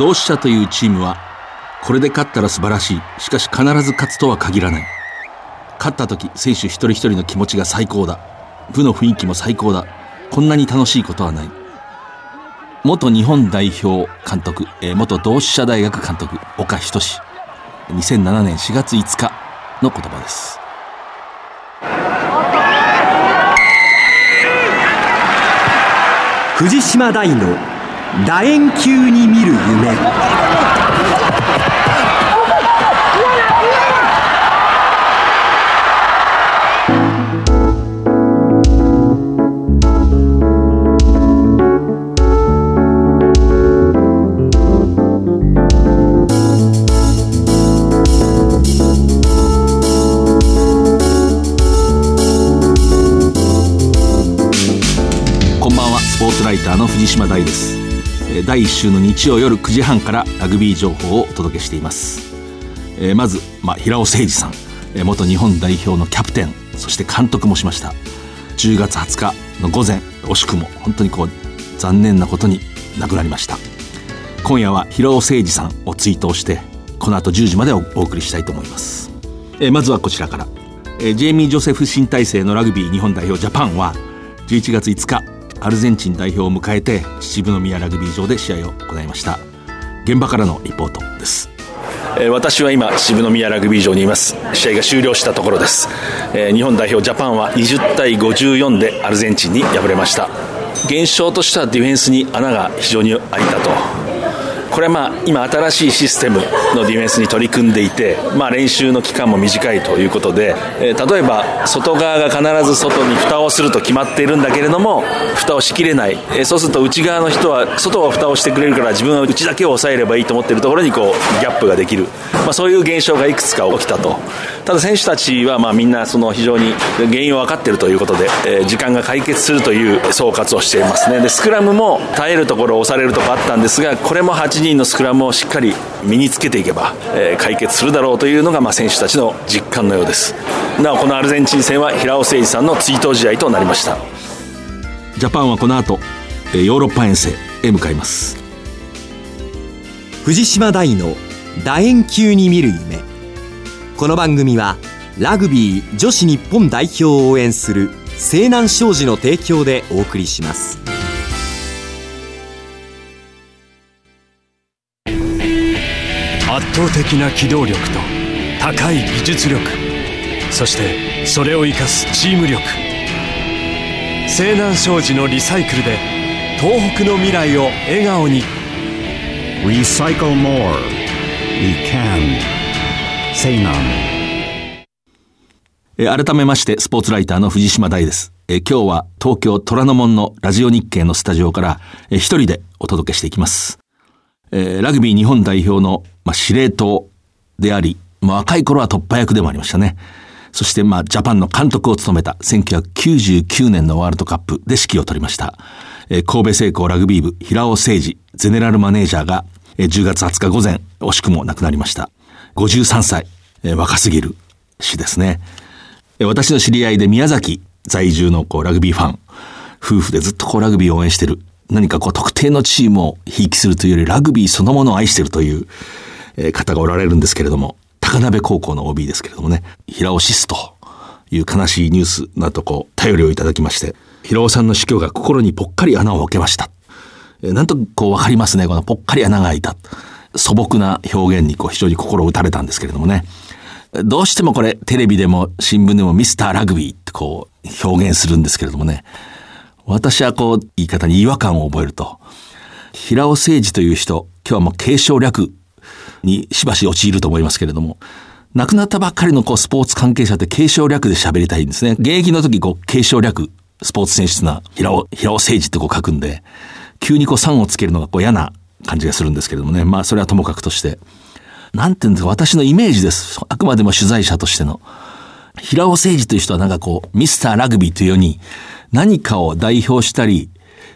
同志社というチームはこれで勝ったら素晴らしい。しかし必ず勝つとは限らない。勝った時選手一人一人の気持ちが最高だ。部の雰囲気も最高だ。こんなに楽しいことはない。元日本代表監督、えー、元同志社大学監督岡仁志。2007年4月5日の言葉です。藤島大の楕円球に見る夢。こんばんはスポーツライターの藤島大です。第1週の日曜夜9時半からラグビー情報をお届けしています。えまず、まあ、平尾誠二さん。え元日本代表のキャプテン。そして監督もしました。10月20日の午前惜しくも本当にこう残念なことに亡くなりました。今夜は平尾誠二さんを追悼してこの後10時までお送りしたいと思います。えまずはこちらから。えジェイミー・ジョセフ新体制のラグビー日本代表ジャパンは11月5日アルゼンチン代表を迎えて秩父宮ラグビー場で試合を行いました。現場からのリポートです。私は今秩父宮ラグビー場にいます。試合が終了したところです、日本代表ジャパンは20対54でアルゼンチンに敗れました。現象としてはディフェンスに穴が非常に開いたと。これはまあ今新しいシステムのディフェンスに取り組んでいて、まあ、練習の期間も短いということで、えー、例えば外側が必ず外に蓋をすると決まっているんだけれども蓋をしきれない、えー、そうすると内側の人は外は蓋をしてくれるから自分は内だけを抑えればいいと思っているところにこうギャップができる、まあ、そういう現象がいくつか起きたと。ただ選手たちはまあみんなその非常に原因を分かっているということで、えー、時間が解決するという総括をしていますね。でスクラムも耐えるところ押されるところあったんですがこれも8人のスクラムをしっかり身につけていけば、えー、解決するだろうというのが、まあ、選手たちの実感のようです。なおこのアルゼンチン戦は平尾誠二さんの追悼試合となりました。ジャパンはこの後ヨーロッパ遠征へ向かいます。藤島大の楕円球に見る夢この番組はラグビー女子日本代表を応援する西南商事の提供でお送りします。倒的な機動力と高い技術力そしてそれを生かすチーム力西南商事のリサイクルで東北の未来を笑顔に「Recycle More. We Can」西南改めましてスポーツライターの藤島大ですえ今日は東京虎ノ門のラジオ日経のスタジオからえ一人でお届けしていきますえ、ラグビー日本代表の、まあ、司令塔であり、まあ、若い頃は突破役でもありましたね。そして、まあ、ジャパンの監督を務めた1999年のワールドカップで指揮を取りました。え、神戸製鋼ラグビー部平尾誠二ゼネラルマネージャーが、えー、10月20日午前、惜しくも亡くなりました。53歳、えー、若すぎる死ですね。私の知り合いで宮崎在住のこうラグビーファン、夫婦でずっとこうラグビーを応援してる何かこう特定のチームをひいきするというよりラグビーそのものを愛してるという、方がおられるんですけれども、高鍋高校の OB ですけれどもね、平尾シスという悲しいニュースなどこう、頼りをいただきまして、平尾さんの死去が心にぽっかり穴を開けました。なんとこうわかりますね、このぽっかり穴が開いた。素朴な表現にこう非常に心を打たれたんですけれどもね。どうしてもこれテレビでも新聞でもミスターラグビーってこう表現するんですけれどもね。私はこう、言い方に違和感を覚えると、平尾誠二という人、今日はもう継承略にしばし陥ると思いますけれども、亡くなったばっかりのこうスポーツ関係者って継承略で喋りたいんですね。現役の時こう継承略、スポーツ選手な平尾、平尾誠二ってこう書くんで、急にこう3をつけるのがこう嫌な感じがするんですけれどもね。まあそれはともかくとして。なんていうんですか、私のイメージです。あくまでも取材者としての。平尾誠二という人はなんかこう、ミスターラグビーというように、何かを代表したり、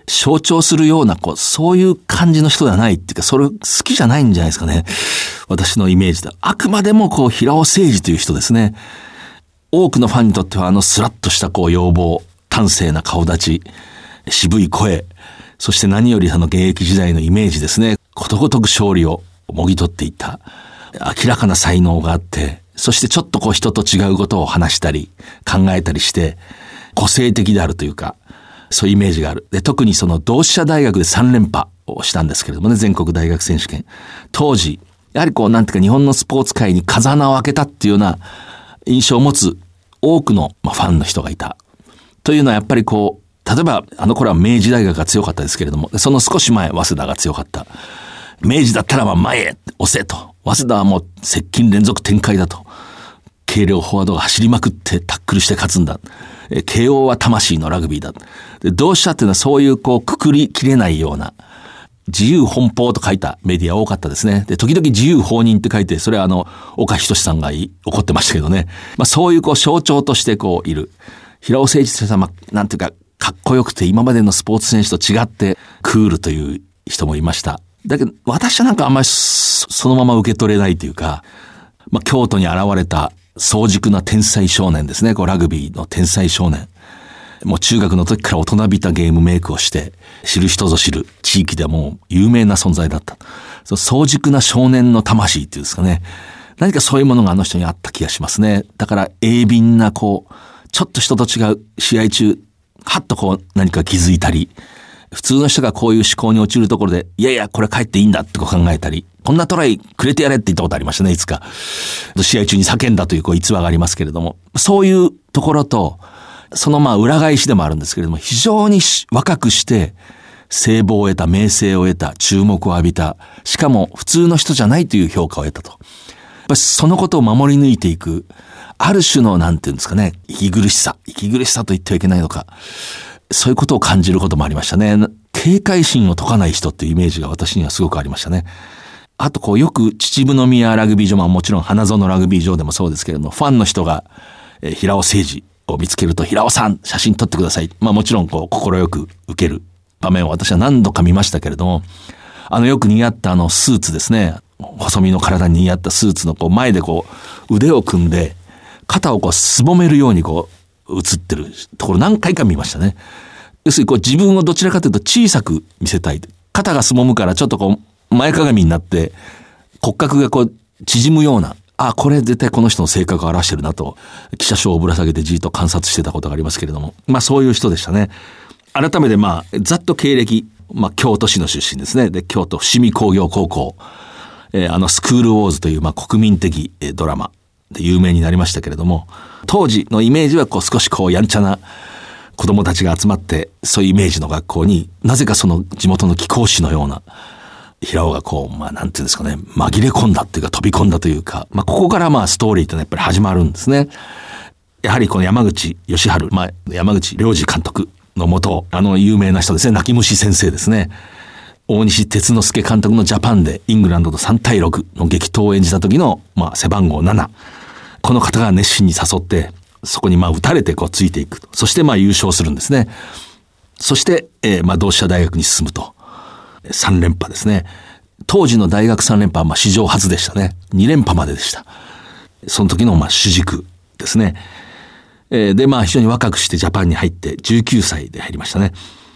象徴するような、こう、そういう感じの人ではないっていうか、それ好きじゃないんじゃないですかね。私のイメージで。あくまでもこう、平尾誠二という人ですね。多くのファンにとってはあのスラッとしたこう、要望、端正な顔立ち、渋い声、そして何よりあの現役時代のイメージですね。ことごとく勝利をもぎ取っていった。明らかな才能があって、そしてちょっとこう人と違うことを話したり、考えたりして、個性的であるというか、そういうイメージがある。で、特にその同志社大学で3連覇をしたんですけれどもね、全国大学選手権。当時、やはりこう、なんていうか日本のスポーツ界に風穴を開けたっていうような印象を持つ多くの、ファンの人がいた。というのはやっぱりこう、例えばあの頃は明治大学が強かったですけれども、その少し前、早稲田が強かった。明治だったらば前へ押せと。早稲田はもう接近連続展開だと。軽量フォワードが走りまくってタックルして勝つんだ。慶応は魂のラグビーだ。で同志社っていうのはそういうこうくくりきれないような、自由奔放と書いたメディア多かったですね。で、時々自由放任って書いて、それはあの、岡仁さんが怒ってましたけどね。まあそういうこう象徴としてこういる。平尾誠一先生は、なんていうか、かっこよくて今までのスポーツ選手と違ってクールという人もいました。だけど、私はなんかあんまりそのまま受け取れないというか、まあ京都に現れた早熟な天才少年ですね。こうラグビーの天才少年。もう中学の時から大人びたゲームメイクをして、知る人ぞ知る地域でも有名な存在だった。その早熟な少年の魂っていうんですかね。何かそういうものがあの人にあった気がしますね。だから鋭敏なこう、ちょっと人と違う試合中、はっとこう何か気づいたり、普通の人がこういう思考に陥るところで、いやいや、これ帰っていいんだってこう考えたり、こんなトライくれてやれって言ったことありましたね、いつか。試合中に叫んだというこう逸話がありますけれども、そういうところと、そのまあ裏返しでもあるんですけれども、非常に若くして、聖望を得た、名声を得た、注目を浴びた、しかも普通の人じゃないという評価を得たと。やっぱりそのことを守り抜いていく、ある種の、なんていうんですかね、息苦しさ、息苦しさと言ってはいけないのか。そういうことを感じることもありましたね。警戒心を解かない人っていうイメージが私にはすごくありましたね。あとこうよく秩父宮ラグビー場、まあもちろん花園ラグビー場でもそうですけれども、ファンの人が、え、平尾誠二を見つけると、平尾さん、写真撮ってください。まあもちろんこう、快く受ける場面を私は何度か見ましたけれども、あのよく似合ったあのスーツですね。細身の体に似合ったスーツのこう前でこう、腕を組んで、肩をこうすぼめるようにこう、映ってるところ何回か見ましたね。要するにこう自分をどちらかというと小さく見せたい。肩がすぼむからちょっとこう、前かがみになって、骨格がこう、縮むような、あ、これ絶対この人の性格を表してるなと、記者証をぶら下げてじっと観察してたことがありますけれども、まあそういう人でしたね。改めてまあ、ざっと経歴、まあ京都市の出身ですね。で、京都伏見工業高校、えー、あのスクールウォーズというまあ国民的ドラマで有名になりましたけれども、当時のイメージはこう少しこうやんちゃな子供たちが集まって、そういうイメージの学校になぜかその地元の貴公子のような、平尾がこう、まあなんていうんですかね、紛れ込んだっていうか飛び込んだというか、まあここからまあストーリーってのはやっぱり始まるんですね。やはりこの山口義治、まあ山口良二監督のもと、あの有名な人ですね、泣き虫先生ですね。大西哲之助監督のジャパンでイングランドと3対6の激闘を演じた時の、まあ背番号7。この方が熱心に誘って、そこにまあ打たれてこうついていく。そしてまあ優勝するんですね。そして、えー、まあ同志社大学に進むと。3連覇ですね。当時の大学3連覇はまあ史上初でしたね。2連覇まででした。その時のまあ主軸ですね。えー、で、まあ非常に若くしてジャパンに入って19歳で入りましたね。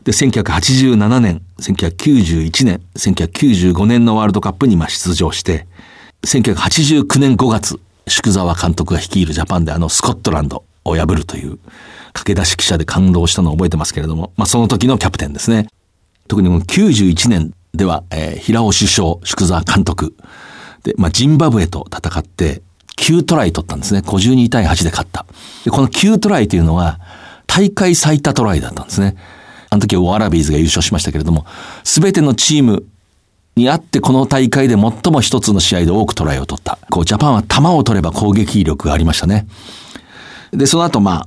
で、1987年、1991年、1995年のワールドカップに出場して、1989年5月、宿沢監督が率いるジャパンであのスコットランドを破るという駆け出し記者で感動したのを覚えてますけれども、まあその時のキャプテンですね。特にこの91年では、えー、平尾首相、宿沢監督。で、まあ、ジンバブエと戦って、9トライ取ったんですね。52対8で勝った。で、この9トライというのは、大会最多トライだったんですね。あの時はワラビーズが優勝しましたけれども、すべてのチームにあってこの大会で最も一つの試合で多くトライを取った。こう、ジャパンは球を取れば攻撃力がありましたね。で、その後まあ、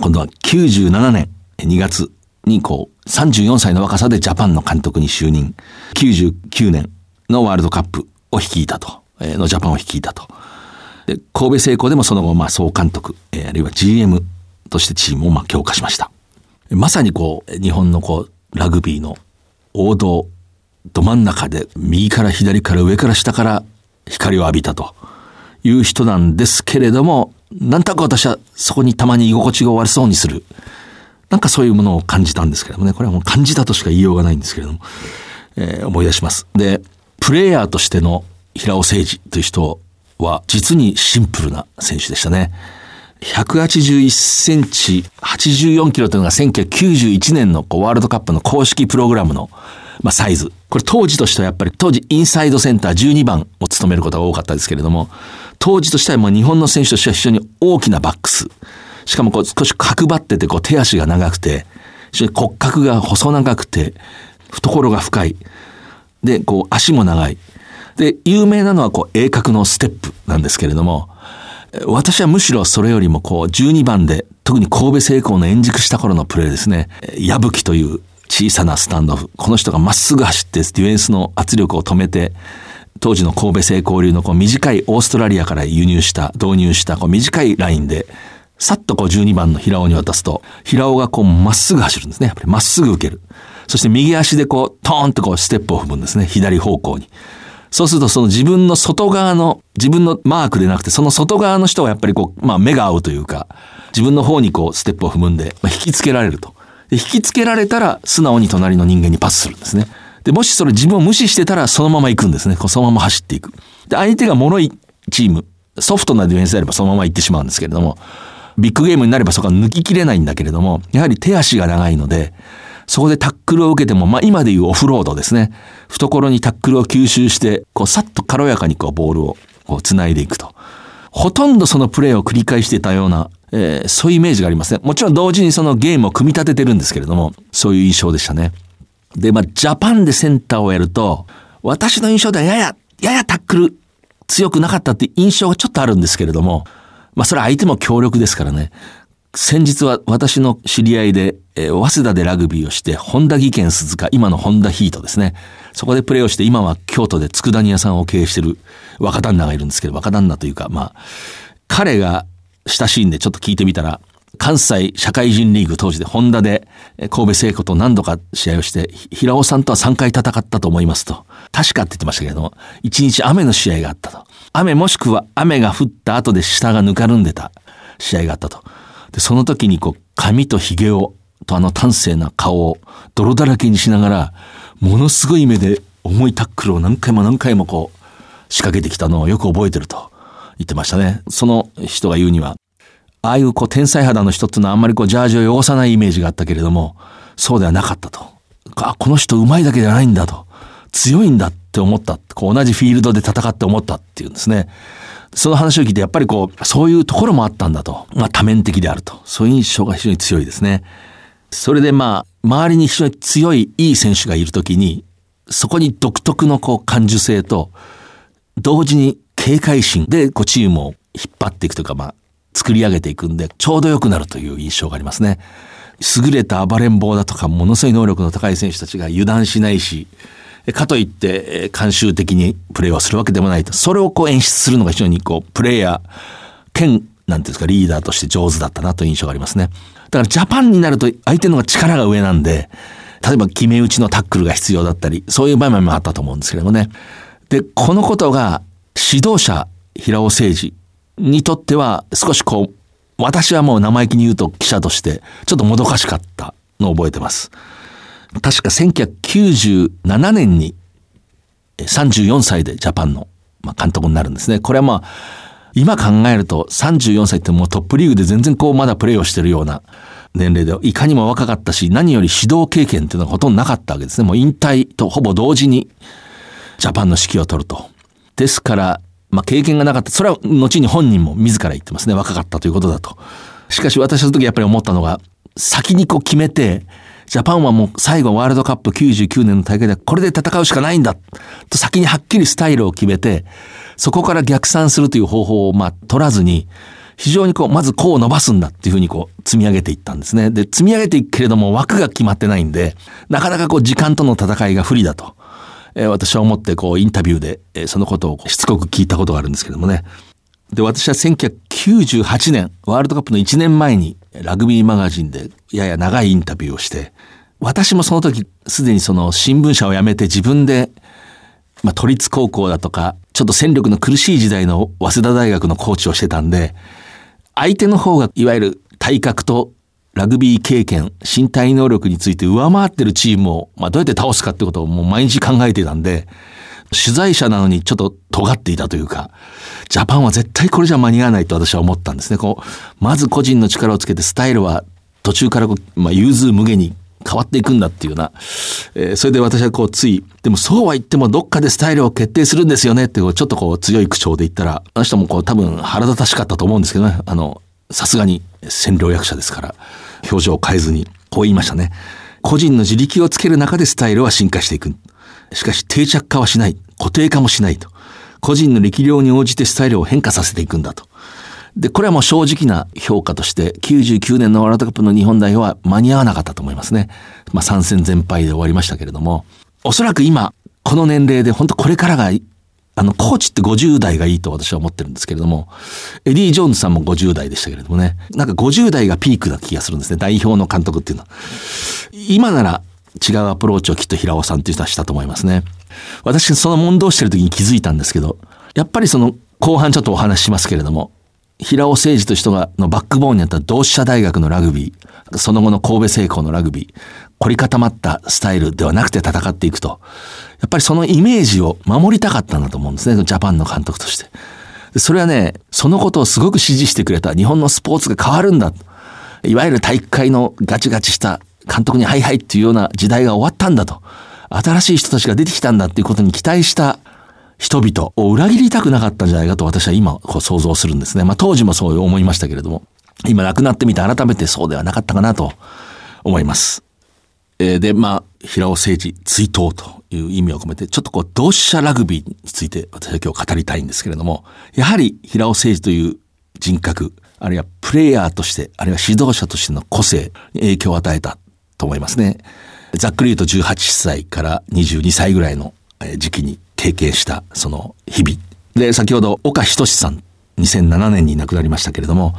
今度は97年2月にこう、34歳の若さでジャパンの監督に就任。99年のワールドカップを率いたと。えー、のジャパンを率いたと。で、神戸製鋼でもその後、まあ、総監督、えー、あるいは GM としてチームをまあ強化しました。まさにこう、日本のこう、ラグビーの王道、ど真ん中で右から左から上から下から光を浴びたという人なんですけれども、なんとなく私はそこにたまに居心地が悪そうにする。なんかそういうものを感じたんですけれどもね、これはもう感じたとしか言いようがないんですけれども、えー、思い出します。で、プレイヤーとしての平尾誠二という人は実にシンプルな選手でしたね。181センチ、84キロというのが1991年のワールドカップの公式プログラムの、まあ、サイズ。これ当時としてはやっぱり当時インサイドセンター12番を務めることが多かったですけれども、当時としてはもう日本の選手としては非常に大きなバックス。しかもこう少し角張っててこう手足が長くて、非常に骨格が細長くて、懐が深い。で、こう足も長い。で、有名なのはこう鋭角のステップなんですけれども、私はむしろそれよりもこう12番で特に神戸製鋼の円熟した頃のプレーですね。矢吹という小さなスタンドオフ。この人がまっすぐ走ってディフェンスの圧力を止めて、当時の神戸製鋼流のこう短いオーストラリアから輸入した、導入したこう短いラインで、さっとこう12番の平尾に渡すと、平尾がこうまっすぐ走るんですね。やっぱりまっすぐ受ける。そして右足でこう、トーンとこうステップを踏むんですね。左方向に。そうするとその自分の外側の、自分のマークでなくて、その外側の人はやっぱりこう、まあ目が合うというか、自分の方にこうステップを踏むんで、まあ、引きつけられると。で引きつけられたら素直に隣の人間にパスするんですね。で、もしそれ自分を無視してたらそのまま行くんですね。こうそのまま走っていく。で、相手が脆いチーム、ソフトなディフェンスであればそのまま行ってしまうんですけれども、ビッグゲームになればそこは抜ききれないんだけれども、やはり手足が長いので、そこでタックルを受けても、まあ今でいうオフロードですね。懐にタックルを吸収して、こうさっと軽やかにこうボールをこう繋いでいくと。ほとんどそのプレーを繰り返してたような、えー、そういうイメージがありますね。もちろん同時にそのゲームを組み立ててるんですけれども、そういう印象でしたね。で、まあジャパンでセンターをやると、私の印象ではやや、ややタックル強くなかったって印象がちょっとあるんですけれども、まあそれは相手も強力ですからね。先日は私の知り合いで、えー、早稲田でラグビーをして、本田技研鈴鹿、今の本田ヒートですね。そこでプレーをして、今は京都で佃煮屋さんを経営してる若旦那がいるんですけど、若旦那というか、まあ、彼が親しいんでちょっと聞いてみたら、関西社会人リーグ当時でホンダで神戸聖子と何度か試合をして、平尾さんとは3回戦ったと思いますと。確かって言ってましたけれども、1日雨の試合があったと。雨もしくは雨が降った後で下がぬかるんでた試合があったと。で、その時にこう、髪と髭を、とあの端正な顔を泥だらけにしながら、ものすごい目で重いタックルを何回も何回もこう、仕掛けてきたのをよく覚えてると言ってましたね。その人が言うには、ああいうこう天才肌の人っていうのはあんまりこうジャージを汚さないイメージがあったけれども、そうではなかったと。あ、この人上手いだけじゃないんだと。強いんだって思った。こう同じフィールドで戦って思ったっていうんですね。その話を聞いてやっぱりこう、そういうところもあったんだと。まあ多面的であると。そういう印象が非常に強いですね。それでまあ、周りに非常に強いいい選手がいるときに、そこに独特のこう感受性と、同時に警戒心でこうチームを引っ張っていくとか、まあ、作り上げていくんで、ちょうど良くなるという印象がありますね。優れた暴れん坊だとか、ものすごい能力の高い選手たちが油断しないし、かといって、慣習的にプレーをするわけでもないと。それをこう演出するのが非常にこう、プレイヤー、兼、なんていうんですか、リーダーとして上手だったなという印象がありますね。だからジャパンになると相手の方が力が上なんで、例えば決め打ちのタックルが必要だったり、そういう場面もあったと思うんですけどもね。で、このことが指導者、平尾誠二にとっては少しこう、私はもう生意気に言うと記者としてちょっともどかしかったのを覚えてます。確か1997年に34歳でジャパンの監督になるんですね。これはまあ、今考えると34歳ってもうトップリーグで全然こうまだプレーをしてるような年齢で、いかにも若かったし、何より指導経験っていうのがほとんどなかったわけですね。もう引退とほぼ同時にジャパンの指揮を取ると。ですから、まあ経験がなかった。それは後に本人も自ら言ってますね。若かったということだと。しかし私の時やっぱり思ったのが、先にこう決めて、ジャパンはもう最後ワールドカップ99年の大会でこれで戦うしかないんだと先にはっきりスタイルを決めて、そこから逆算するという方法をまあ取らずに、非常にこう、まずこう伸ばすんだっていうふうにこう積み上げていったんですね。で、積み上げていくけれども枠が決まってないんで、なかなかこう時間との戦いが不利だと。えー、私は思ってこうインタビューで、えー、そのことをしつこく聞いたことがあるんですけどもね。で、私は1998年、ワールドカップの1年前にラグビーマガジンでやや長いインタビューをして、私もその時すでにその新聞社を辞めて自分で、まあ、都立高校だとか、ちょっと戦力の苦しい時代の早稲田大学のコーチをしてたんで、相手の方がいわゆる体格とラグビー経験、身体能力について上回ってるチームを、まあ、どうやって倒すかってことをもう毎日考えてたんで、取材者なのにちょっと尖っていたというか、ジャパンは絶対これじゃ間に合わないと私は思ったんですね。こう、まず個人の力をつけてスタイルは途中からこう、まあ、融通無限に変わっていくんだっていうような、えー、それで私はこうつい、でもそうは言ってもどっかでスタイルを決定するんですよねってこうちょっとこう強い口調で言ったら、あの人もこう多分腹立たしかったと思うんですけどね、あの、さすがに占領役者ですから、表情を変えずに、こう言いましたね。個人の地力をつける中でスタイルは進化していく。しかし定着化はしない。固定化もしないと。個人の力量に応じてスタイルを変化させていくんだと。で、これはもう正直な評価として、99年のワールドカップの日本代表は間に合わなかったと思いますね。まあ3戦全敗で終わりましたけれども、おそらく今、この年齢で本当これからが、あの、コーチって50代がいいと私は思ってるんですけれども、エディ・ジョーンズさんも50代でしたけれどもね、なんか50代がピークな気がするんですね、代表の監督っていうのは。今なら違うアプローチをきっと平尾さんっていう人はしたと思いますね。私その問答してる時に気づいたんですけど、やっぱりその後半ちょっとお話ししますけれども、平尾誠二という人がのバックボーンにあった同志社大学のラグビー、その後の神戸製鋼のラグビー、凝り固まったスタイルではなくて戦っていくと、やっぱりそのイメージを守りたかったんだと思うんですね、ジャパンの監督として。それはね、そのことをすごく支持してくれた日本のスポーツが変わるんだ。いわゆる体育会のガチガチした監督にハイハイっていうような時代が終わったんだと。新しい人たちが出てきたんだっていうことに期待した人々を裏切りたくなかったんじゃないかと私は今こう想像するんですね。まあ当時もそう思いましたけれども、今亡くなってみて改めてそうではなかったかなと思います。えー、で、まあ、平尾誠二追悼という意味を込めて、ちょっとこう、同志社ラグビーについて私は今日語りたいんですけれども、やはり平尾誠二という人格、あるいはプレイヤーとして、あるいは指導者としての個性に影響を与えたと思いますね。ざっくり言うと18歳から22歳ぐらいの時期に経験したその日々。で、先ほど岡仁さん、2007年に亡くなりましたけれども、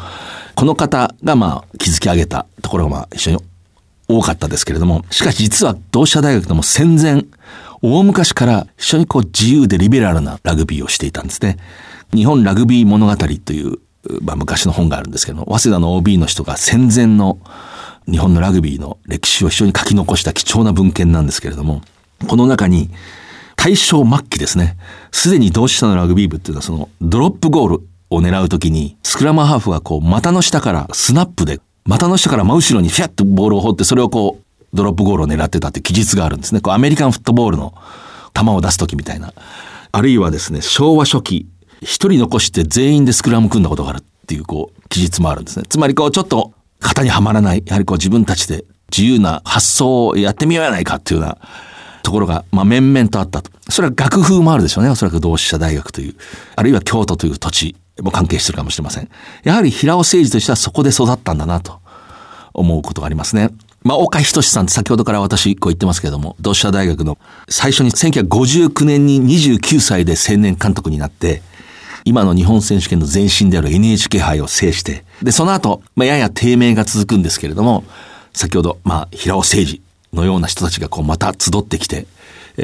この方がまあ築き上げたところがまあ一緒に多かったですけれども、しかし実は同志社大学でも戦前、大昔から非常にこう自由でリベラルなラグビーをしていたんですね。日本ラグビー物語という、まあ、昔の本があるんですけども、早稲田の OB の人が戦前の日本のラグビーの歴史を非常に書き残した貴重な文献なんですけれども、この中に大正末期ですね。すでに同志社のラグビー部っていうのはそのドロップゴールを狙うときに、スクラムハーフがこう股の下からスナップで、股の下から真後ろにフィャッとボールを放って、それをこう、ドロップゴールを狙ってたって記述があるんですね。こうアメリカンフットボールの球を出すときみたいな。あるいはですね、昭和初期、一人残して全員でスクラム組んだことがあるっていうこう、記述もあるんですね。つまりこう、ちょっと型にはまらない、やはりこう自分たちで自由な発想をやってみようやないかっていうようなところが、まあ、面々とあったと。それは楽風もあるでしょうね。おそらく同志社大学という、あるいは京都という土地も関係してるかもしれません。やはり平尾誠二としてはそこで育ったんだなと思うことがありますね。まあ、岡仁さんって先ほどから私こう言ってますけれども、同志社大学の最初に1959年に29歳で青年監督になって、今の日本選手権の前身である NHK 杯を制して、で、その後、まあ、やや低迷が続くんですけれども、先ほど、まあ、平尾誠二のような人たちがこうまた集ってきて、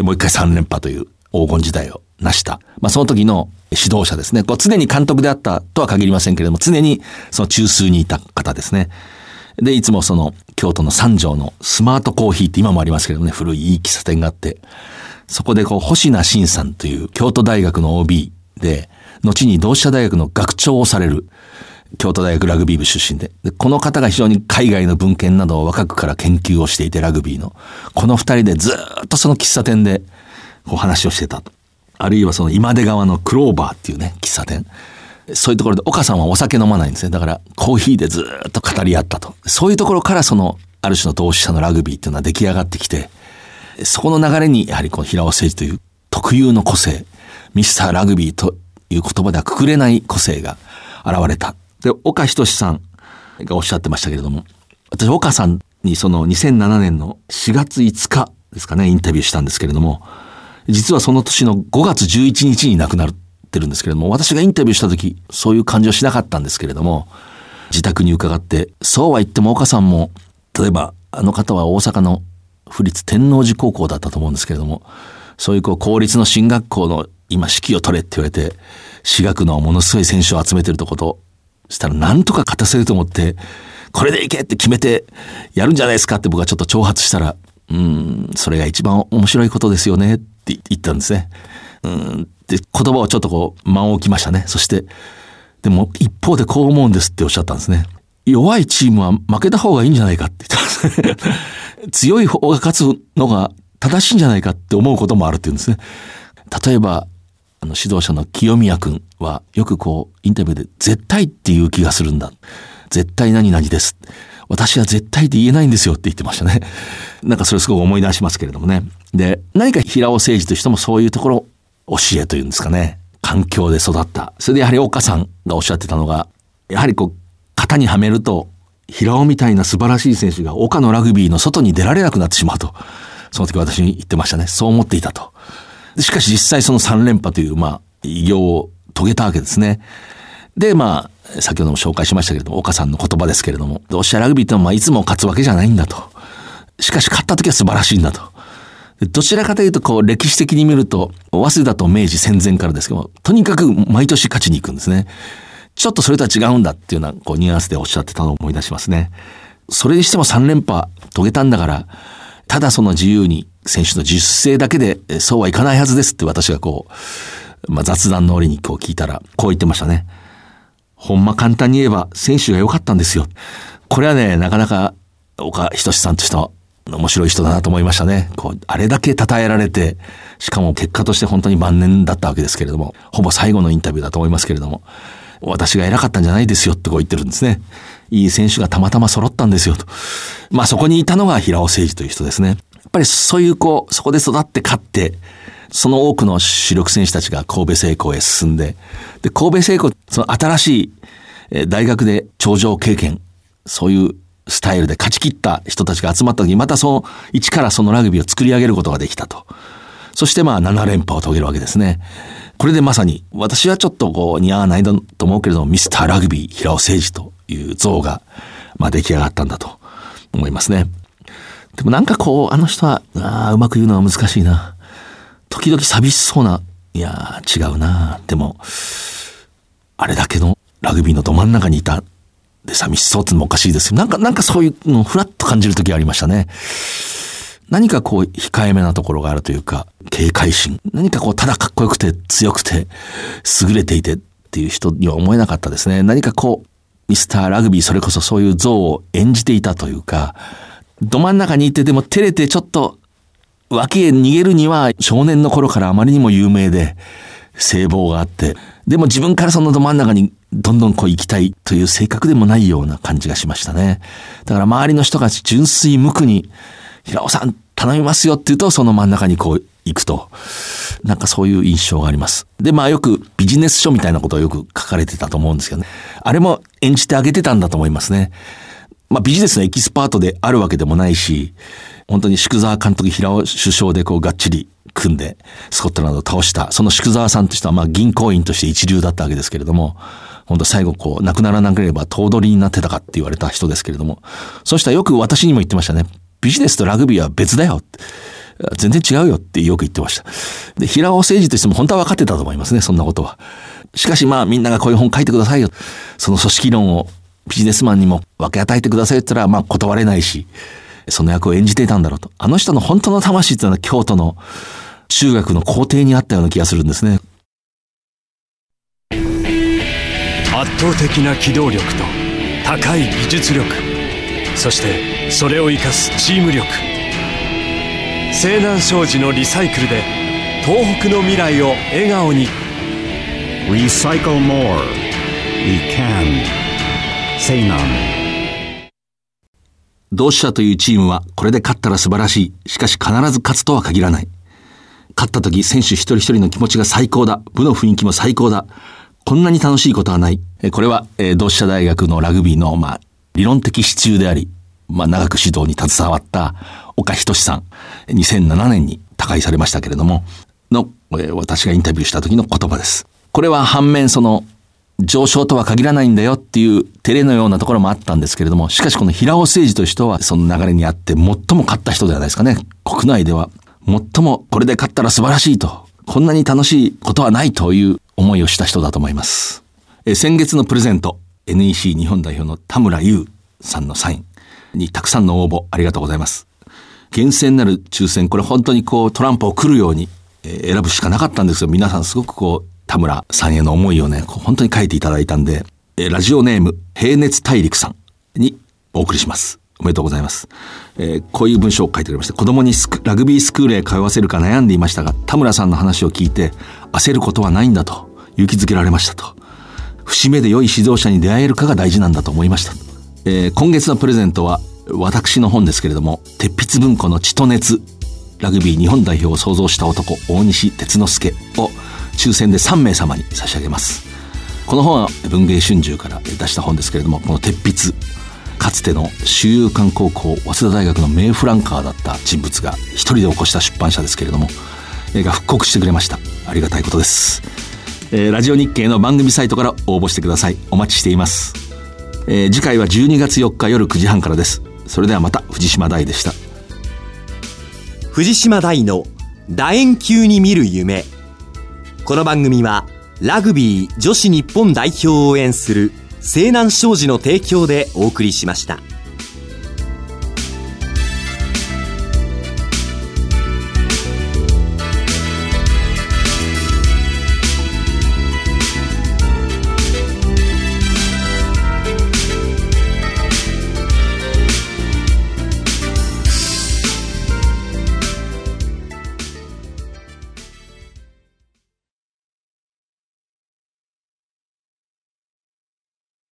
もう一回3連覇という黄金時代を成した。まあ、その時の指導者ですね。こう常に監督であったとは限りませんけれども、常にその中枢にいた方ですね。で、いつもその京都の三条のスマートコーヒーって今もありますけどもね、古いいい喫茶店があって、そこでこう、星名慎さんという京都大学の OB で、後に同志社大学の学長をされる、京都大学ラグビー部出身でで、この方が非常に海外の文献などを若くから研究をしていて、ラグビーの。この二人でずっとその喫茶店で、こう話をしてた。あるいはその今出川のクローバーっていうね、喫茶店。そういうところで、岡さんはお酒飲まないんですね。だから、コーヒーでずっと語り合ったと。そういうところからその、ある種の同志社のラグビーっていうのは出来上がってきて、そこの流れに、やはりこの平尾誠二という特有の個性、ミスターラグビーという言葉ではくくれない個性が現れた。で、岡仁さんがおっしゃってましたけれども、私、岡さんにその2007年の4月5日ですかね、インタビューしたんですけれども、実はその年の5月11日に亡くなってるんですけれども、私がインタビューした時、そういう感じはしなかったんですけれども、自宅に伺って、そうは言っても岡さんも、例えば、あの方は大阪の府立天王寺高校だったと思うんですけれども、そういうこう公立の進学校の今指揮を取れって言われて、私学のものすごい選手を集めてるとことしたらなんとか勝たせると思って、これでいけって決めてやるんじゃないですかって僕はちょっと挑発したら、うん、それが一番面白いことですよねって言ったんですね。うんって言葉をちょっとこう間を置きましたね。そして、でも一方でこう思うんですっておっしゃったんですね。弱いチームは負けた方がいいんじゃないかって言ってます。強い方が勝つのが正しいんじゃないかって思うこともあるって言うんですね。例えば、あの指導者の清宮君はよくこうインタビューで絶対っていう気がするんだ。絶対何々です。私は絶対って言えないんですよって言ってましたね。なんかそれすごく思い出しますけれどもね。で、何か平尾誠二としてもそういうところを、教えというんですかね。環境で育った。それでやはり岡さんがおっしゃってたのが、やはりこう、型にはめると、平尾みたいな素晴らしい選手が岡のラグビーの外に出られなくなってしまうと。その時私に言ってましたね。そう思っていたと。しかし実際その3連覇という、まあ、偉業を遂げたわけですね。で、まあ、先ほども紹介しましたけれども、岡さんの言葉ですけれども、ロシアラグビーってのは、まあ、いつも勝つわけじゃないんだと。しかし勝った時は素晴らしいんだと。どちらかというと、こう、歴史的に見ると、早稲田と明治戦前からですけども、とにかく毎年勝ちに行くんですね。ちょっとそれとは違うんだっていうような、こう、ニュアンスでおっしゃってたのを思い出しますね。それにしても3連覇遂げたんだから、ただその自由に選手の自主性だけでそうはいかないはずですって私がこう、まあ、雑談の折にこう聞いたら、こう言ってましたね。ほんま簡単に言えば選手が良かったんですよ。これはね、なかなか岡仁さんとしては面白い人だなと思いましたね。こう、あれだけ称えられて、しかも結果として本当に晩年だったわけですけれども、ほぼ最後のインタビューだと思いますけれども、私が偉かったんじゃないですよってこう言ってるんですね。いい選手がたまたま揃ったんですよと。まあそこにいたのが平尾誠二という人ですね。やっぱりそういうこう、そこで育って勝って、その多くの主力選手たちが神戸製鋼へ進んで、で、神戸製鋼、その新しい大学で頂上経験、そういうスタイルで勝ち切った人たちが集まった時に、またその、一からそのラグビーを作り上げることができたと。そしてまあ7連覇を遂げるわけですね。これでまさに、私はちょっとこう似合わないと思うけれども、ミスターラグビー平尾誠二という像が、まあ出来上がったんだと思いますね。でもなんかこう、あの人は、ああ、うまく言うのは難しいな。時々寂しそうな、いや違うな。でも、あれだけのラグビーのど真ん中にいたで寂しそうってのもおかしいですよ。なんか、なんかそういうのをふらっと感じる時ありましたね。何かこう、控えめなところがあるというか、警戒心。何かこう、ただかっこよくて、強くて、優れていてっていう人には思えなかったですね。何かこう、ミスターラグビー、それこそそういう像を演じていたというか、ど真ん中にいてでも照れてちょっと、脇へ逃げるには少年の頃からあまりにも有名で、聖望があって、でも自分からそのど真ん中にどんどんこう行きたいという性格でもないような感じがしましたね。だから周りの人が純粋無垢に、平尾さん頼みますよって言うとその真ん中にこう行くと。なんかそういう印象があります。で、まあよくビジネス書みたいなことをよく書かれてたと思うんですけどね。あれも演じてあげてたんだと思いますね。まあビジネスのエキスパートであるわけでもないし、本当に宿沢監督平尾首相でこうがっちり組んでスコットランドを倒した、その宿沢さんとしてはまあ銀行員として一流だったわけですけれども、本当最後こう亡くならなければ頭取になってたかって言われた人ですけれども、そうしたらよく私にも言ってましたね。ビジネスとラグビーは別だよ。全然違うよってよく言ってました。で、平尾誠二としても本当は分かってたと思いますね、そんなことは。しかしまあみんながこういう本書いてくださいよ。その組織論をビジネスマンにも分け与えてくださいって言ったらまあ断れないし、その役を演じていたんだろうと。あの人の本当の魂っていうのは京都の中学の校庭にあったような気がするんですね。圧倒的な機動力と高い技術力そしてそれを生かすチーム力西南商事のリサイクルで東北の未来を笑顔に「Recycle More」「We Can」西南同志社というチームはこれで勝ったら素晴らしい。しかし必ず勝つとは限らない。勝った時選手一人一人の気持ちが最高だ。部の雰囲気も最高だ。こんなに楽しいことはない。これは、え、同志社大学のラグビーの、まあ、理論的支柱であり、まあ、長く指導に携わった岡仁さん。2007年に他界されましたけれども、の、え、私がインタビューした時の言葉です。これは反面その、上昇とは限らないんだよっていう照れのようなところもあったんですけれども、しかしこの平尾誠二という人はその流れにあって最も勝った人ではないですかね。国内では最もこれで勝ったら素晴らしいと、こんなに楽しいことはないという思いをした人だと思います。え先月のプレゼント、NEC 日本代表の田村優さんのサインにたくさんの応募ありがとうございます。厳選なる抽選、これ本当にこうトランプを来るように選ぶしかなかったんですよ。皆さんすごくこう、田村さんへの思いをね、本当に書いていただいたんで、えラジオネーム、平熱大陸さんにお送りします。おめでとうございます。えーこういう文章を書いてくれました。子供にラグビースクールへ通わせるか悩んでいましたが、田村さんの話を聞いて、焦ることはないんだと、勇気づけられましたと。節目で良い指導者に出会えるかが大事なんだと思いました。えー今月のプレゼントは、私の本ですけれども、鉄筆文庫の血と熱、ラグビー日本代表を創造した男、大西哲之助を抽選で3名様に差し上げます。この本は文芸春秋から出した本ですけれども、この鉄筆、かつての周遊館高校早稲田大学の名フランカーだった人物が一人で起こした出版社ですけれども、えーが復刻してくれました。ありがたいことです。えーラジオ日経の番組サイトから応募してください。お待ちしています。えー次回は12月4日夜9時半からです。それではまた藤島大でした。藤島大の楕円球に見る夢この番組はラグビー女子日本代表を応援する西南商事の提供でお送りしました。